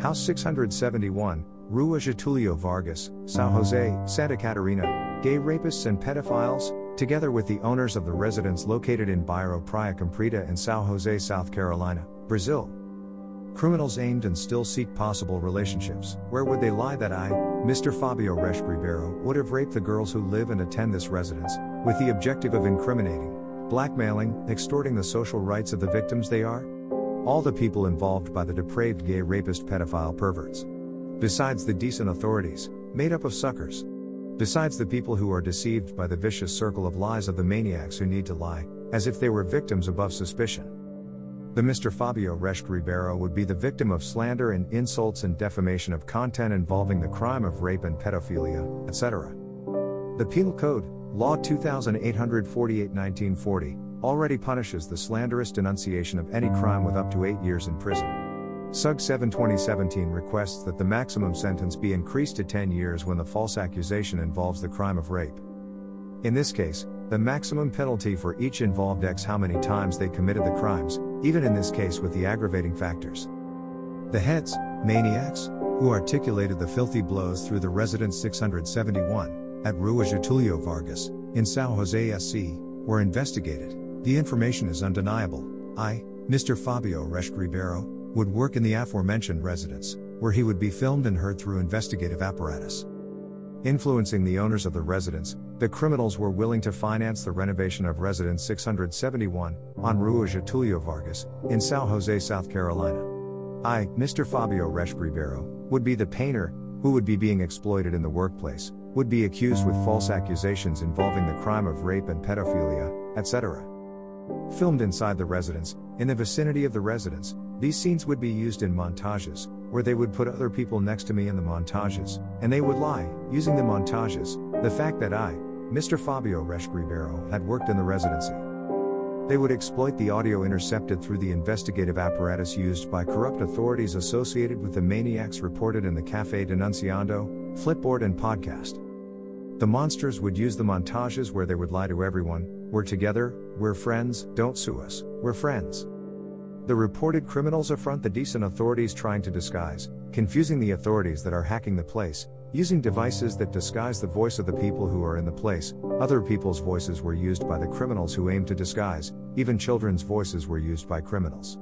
House 671, Rua Getulio Vargas, Sao Jose, Santa Catarina, gay rapists and pedophiles, together with the owners of the residence located in Bairro Praia Comprida and Sao Jose, Santa Catarina, Brazil. Criminals aimed and still seek possible relationships. Where would they lie that I, Mr. Fabio Resch Ribeiro, would have raped the girls who live and attend this residence, with the objective of incriminating, blackmailing, extorting the social rights of the victims they are? All the people involved by the depraved gay rapist pedophile perverts. Besides the decent authorities, made up of suckers. Besides the people who are deceived by the vicious circle of lies of the maniacs who need to lie, as if they were victims above suspicion. The Mr. Fabio Resch Ribeiro would be the victim of slander and insults and defamation of content involving the crime of rape and pedophilia, etc. The Penal Code, Law 2848 1940, already punishes the slanderous denunciation of any crime with up to eight years in prison. SUG 7 2017 requests that the maximum sentence be increased to 10 years when the false accusation involves the crime of rape. In this case, the maximum penalty for each involved X how many times they committed the crimes, even in this case with the aggravating factors. The heads, maniacs, who articulated the filthy blows through the residence 671 at Rua Getulio Vargas in Sao Jose SC were investigated. The information is undeniable. I, Mr. Fabio Resch Ribeiro, would work in the aforementioned residence, where he would be filmed and heard through investigative apparatus. Influencing the owners of the residence, the criminals were willing to finance the renovation of Residence 671 on Rua Getulio Vargas in Sao Jose, South Carolina. I, Mr. Fabio Resch Ribeiro, would be the painter who would be being exploited in the workplace, would be accused with false accusations involving the crime of rape and pedophilia, etc. Filmed inside the residence, in the vicinity of the residence, these scenes would be used in montages, where they would put other people next to me in the montages, and they would lie, using the montages, the fact that I, Mr. Fabio Resch Ribeiro, had worked in the residency. They would exploit the audio intercepted through the investigative apparatus used by corrupt authorities associated with the maniacs reported in the Cafe Denunciando, Flipboard, and podcast. The monsters would use the montages where they would lie to everyone we're together, we're friends, don't sue us, we're friends. The reported criminals affront the decent authorities trying to disguise, confusing the authorities that are hacking the place, using devices that disguise the voice of the people who are in the place. Other people's voices were used by the criminals who aimed to disguise, even children's voices were used by criminals.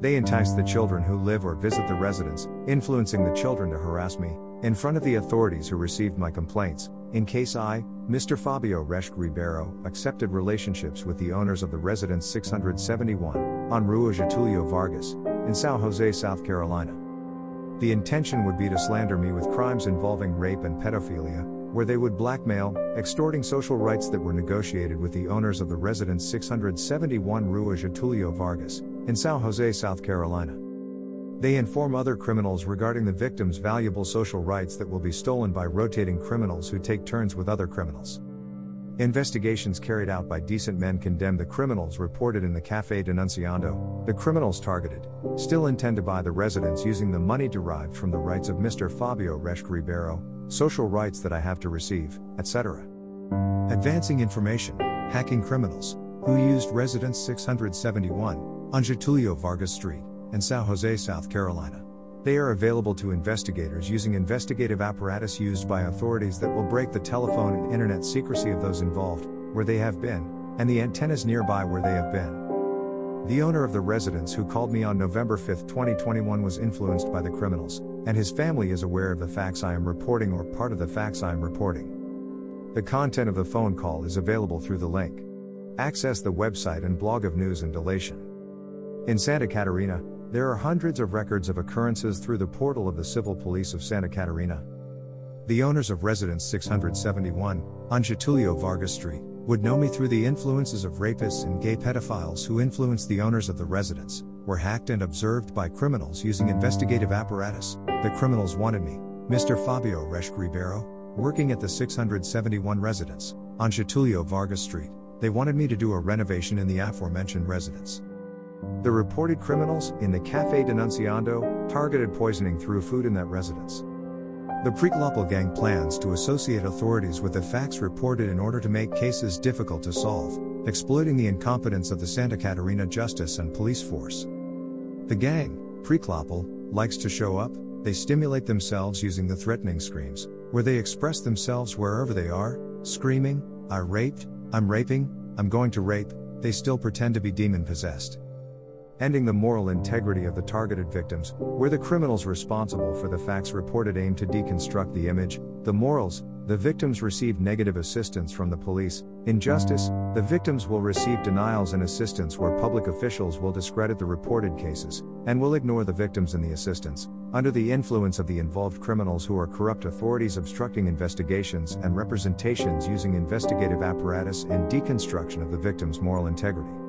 They entice the children who live or visit the residence, influencing the children to harass me, in front of the authorities who received my complaints, in case I, Mr. Fabio Resch Ribeiro, accepted relationships with the owners of the Residence 671, on Rua Getulio Vargas, in San Jose, South Carolina. The intention would be to slander me with crimes involving rape and pedophilia, where they would blackmail, extorting social rights that were negotiated with the owners of the Residence 671 Rua Getulio Vargas, in San Jose, South Carolina. They inform other criminals regarding the victim's valuable social rights that will be stolen by rotating criminals who take turns with other criminals. Investigations carried out by decent men condemn the criminals reported in the Cafe Denunciando. The criminals targeted still intend to buy the residence using the money derived from the rights of Mr. Fabio Resch Ribeiro, social rights that I have to receive, etc. Advancing information, hacking criminals, who used Residence 671 on Getulio Vargas Street and San Jose, South Carolina. They are available to investigators using investigative apparatus used by authorities that will break the telephone and internet secrecy of those involved, where they have been, and the antennas nearby where they have been. The owner of the residence who called me on November 5, 2021 was influenced by the criminals, and his family is aware of the facts I am reporting or part of the facts I am reporting. The content of the phone call is available through the link. Access the website and blog of news and delation. In Santa Catarina, there are hundreds of records of occurrences through the portal of the Civil Police of Santa Catarina. The owners of Residence 671, on Getulio Vargas Street, would know me through the influences of rapists and gay pedophiles who influenced the owners of the residence, were hacked and observed by criminals using investigative apparatus. The criminals wanted me, Mr. Fabio Resch Ribeiro, working at the 671 residence, on Getulio Vargas Street. They wanted me to do a renovation in the aforementioned residence. The reported criminals, in the Cafe Denunciando, targeted poisoning through food in that residence. The Preklopel gang plans to associate authorities with the facts reported in order to make cases difficult to solve. exploiting the incompetence of the Santa Catarina justice and police force. The gang, Prekloppel, likes to show up, they stimulate themselves using the threatening screams, where they express themselves wherever they are, screaming, I raped, I'm raping, I'm going to rape, they still pretend to be demon possessed. Ending the moral integrity of the targeted victims, where the criminals responsible for the facts reported aim to deconstruct the image, the morals, the victims receive negative assistance from the police. In justice, the victims will receive denials and assistance where public officials will discredit the reported cases, and will ignore the victims and the assistance, under the influence of the involved criminals who are corrupt authorities obstructing investigations and representations using investigative apparatus and deconstruction of the victim's moral integrity.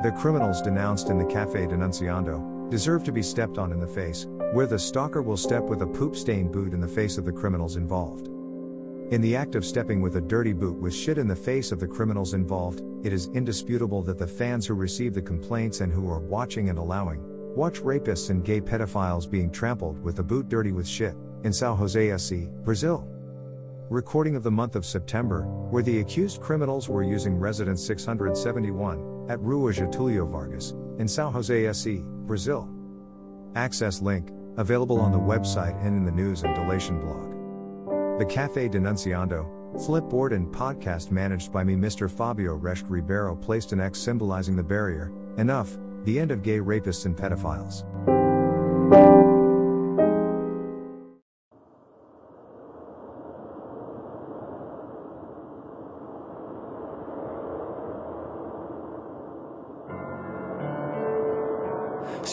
The criminals denounced in the Cafe Denunciando deserve to be stepped on in the face, where the stalker will step with a poop stained boot in the face of the criminals involved. In the act of stepping with a dirty boot with shit in the face of the criminals involved, it is indisputable that the fans who receive the complaints and who are watching and allowing, watch rapists and gay pedophiles being trampled with the boot dirty with shit, in Sao Jose SC, Brazil. Recording of the month of September, where the accused criminals were using residence 671, at Rua Getulio Vargas, in Sao Jose SC, Brazil. Access link, available on the website and in the news and delation blog. The Cafe Denunciando, Flipboard and podcast managed by me Mr. Fabio Resch Ribeiro placed an X symbolizing the barrier, enough, the end of gay rapists and pedophiles.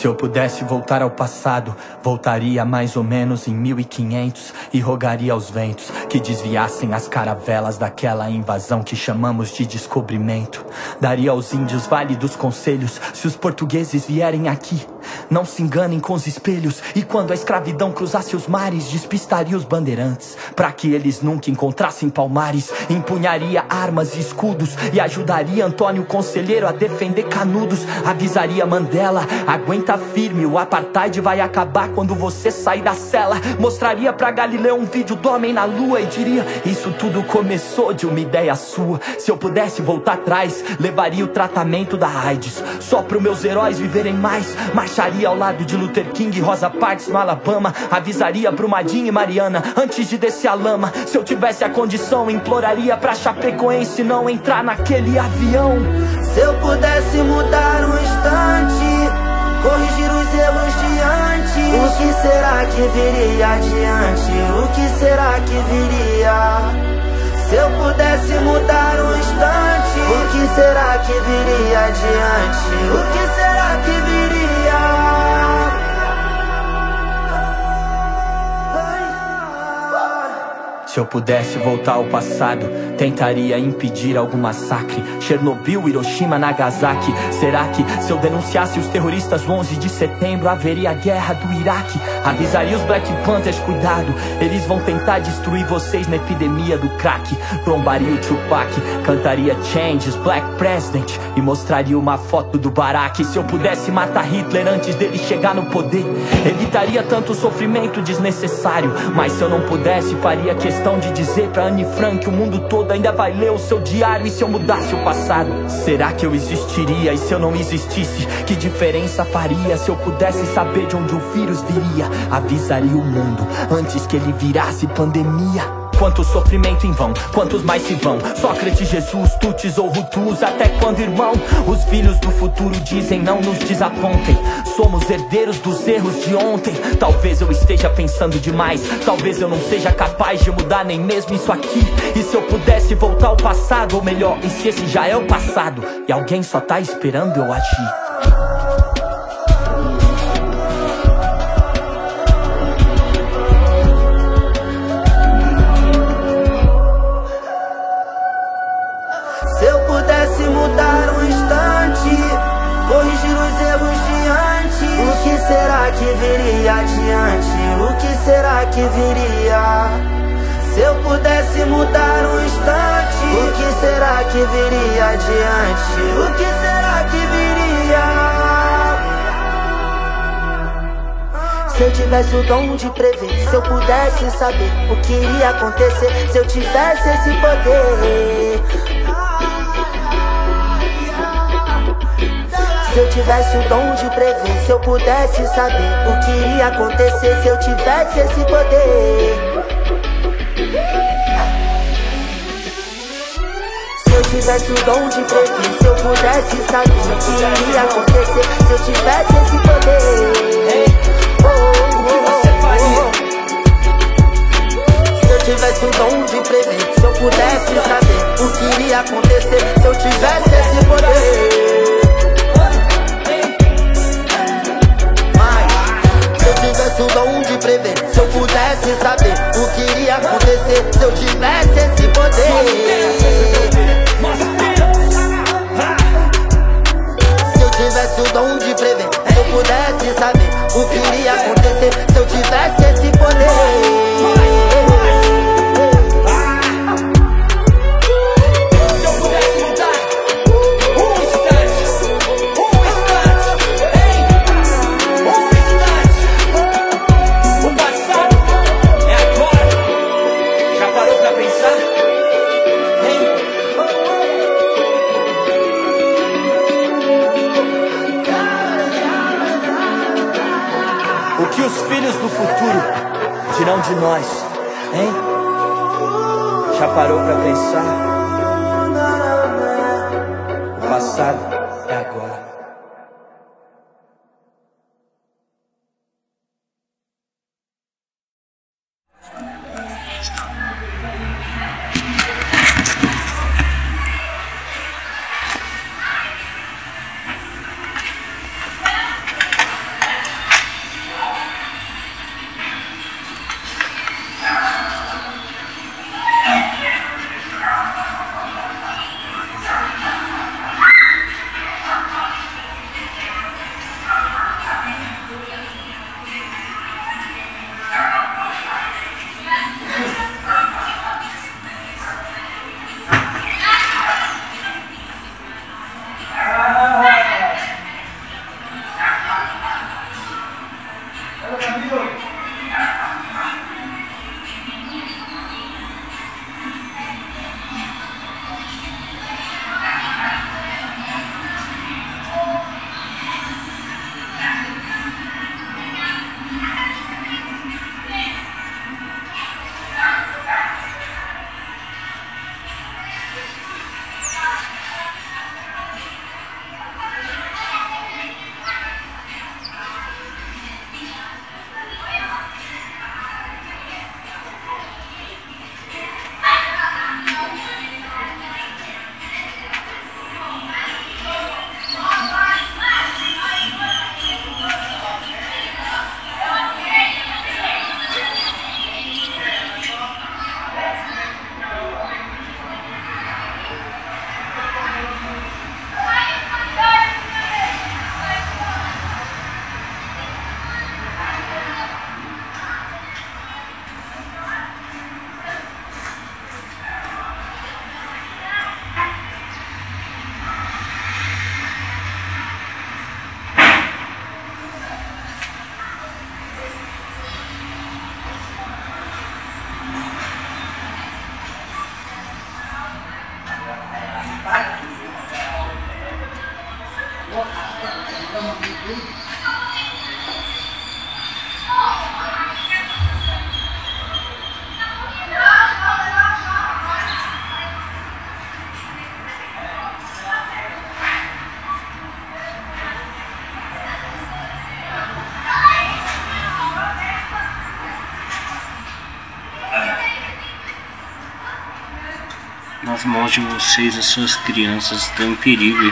Se eu pudesse voltar ao passado, voltaria mais ou menos em 1500 e rogaria aos ventos que desviassem as caravelas daquela invasão que chamamos de descobrimento. Daria aos índios Vale dos Conselhos se os portugueses vierem aqui. Não se enganem com os espelhos e quando a escravidão cruzasse os mares, despistaria os bandeirantes para que eles nunca encontrassem palmares. Empunharia armas e escudos e ajudaria Antônio Conselheiro a defender canudos. Avisaria Mandela, aguenta firme, o apartheid vai acabar quando você sair da cela. Mostraria pra Galileu um vídeo do homem na lua e diria: Isso tudo começou de uma ideia sua. Se eu pudesse voltar atrás, levaria o tratamento da AIDS. Só pro meus heróis viverem mais. Marcharia ao lado de Luther King Rosa Parks no Alabama. Avisaria pro Madinho e Mariana antes de descer a lama. Se eu tivesse a condição, imploraria pra Chapecoense não entrar naquele avião. Se eu pudesse mudar um instante corrigir os erros de antes. O que será que viria adiante? O que será que viria? Se eu pudesse mudar um instante, o que será que viria adiante? O que será que viria? Se eu pudesse voltar ao passado, tentaria impedir algum massacre. Chernobyl, Hiroshima, Nagasaki. Será que se eu denunciasse os terroristas no 11 de setembro, haveria guerra do Iraque? Avisaria os Black Panthers, cuidado, eles vão tentar destruir vocês na epidemia do crack. Trombaria o Tupac, cantaria Changes, Black President e mostraria uma foto do Barack. Se eu pudesse matar Hitler antes dele chegar no poder, evitaria tanto sofrimento desnecessário. Mas se eu não pudesse, faria questão de dizer pra Anne Frank: o mundo todo ainda vai ler o seu diário. E se eu mudasse o passado, será que eu existiria? E se eu não existisse, que diferença faria? Se eu pudesse saber de onde o vírus viria, avisaria o mundo antes que ele virasse pandemia. Quanto sofrimento em vão, quantos mais se vão? Sócrates, Jesus, Tutis ou Hutus, até quando, irmão? Os filhos do futuro dizem não nos desapontem. Somos herdeiros dos erros de ontem. Talvez eu esteja pensando demais, talvez eu não seja capaz de mudar nem mesmo isso aqui. E se eu pudesse voltar ao passado, ou melhor, e se esse já é o passado e alguém só tá esperando eu agir? Será que viria? Se eu pudesse mudar um instante, o que será que viria adiante? O que será que viria? Se eu tivesse o dom de prever, se eu pudesse saber o que iria acontecer, se eu tivesse esse poder. Se eu tivesse o dom de prever, se eu pudesse saber o que iria acontecer se eu tivesse esse poder. Se eu tivesse o dom de prever, se eu pudesse saber o que iria acontecer se eu tivesse esse poder. Oh, oh, oh, se eu tivesse o dom de prever, se eu pudesse saber o que iria acontecer se eu tivesse esse poder. Tivesse o dom de prever. Se eu pudesse saber o que iria acontecer Se eu tivesse esse poder Já parou para pensar? O passado é agora. Nas mãos de vocês as suas crianças estão em perigo.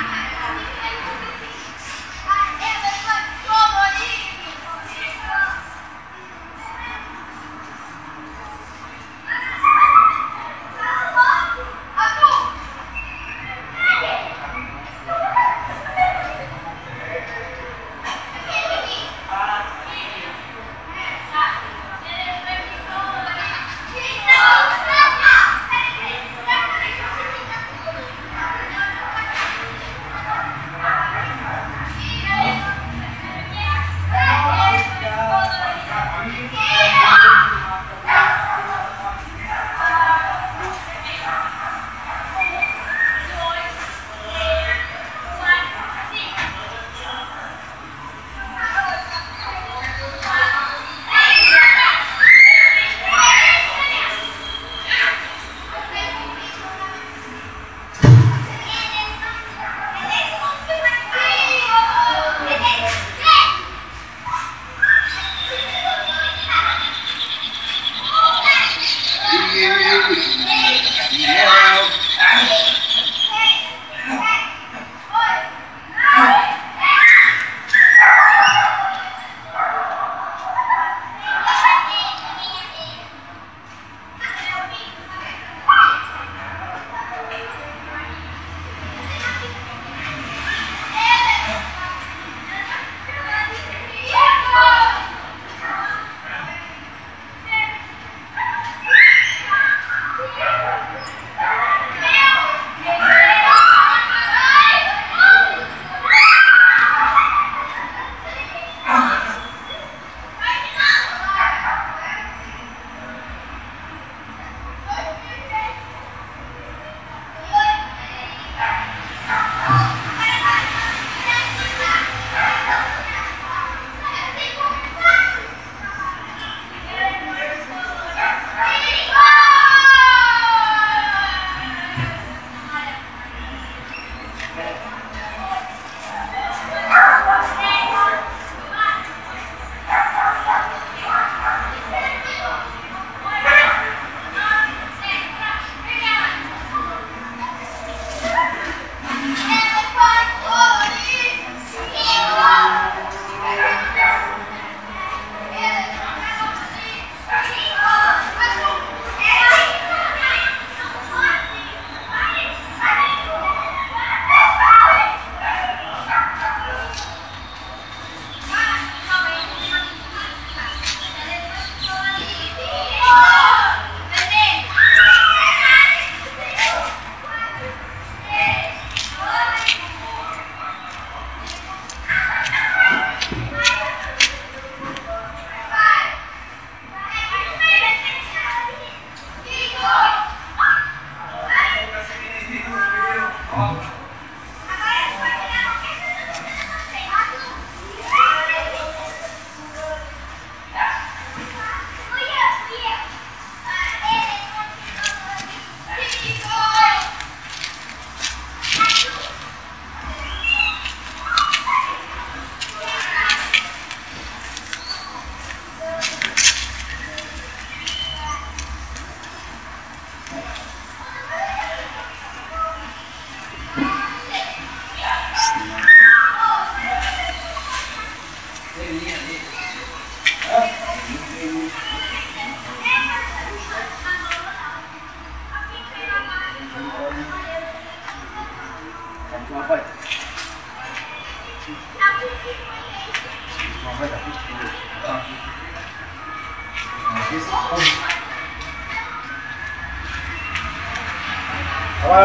啊。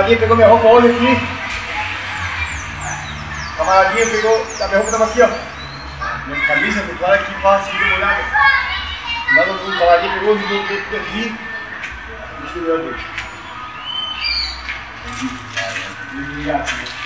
Camaradinha pegou minha roupa hoje aqui. Camaradinha pegou. A minha roupa tava assim, ó. Minha camisa, claro aqui, passa, fica molhada. No fundo, camaradinha pegou, jogou tudo aqui. Misturando. Obrigado.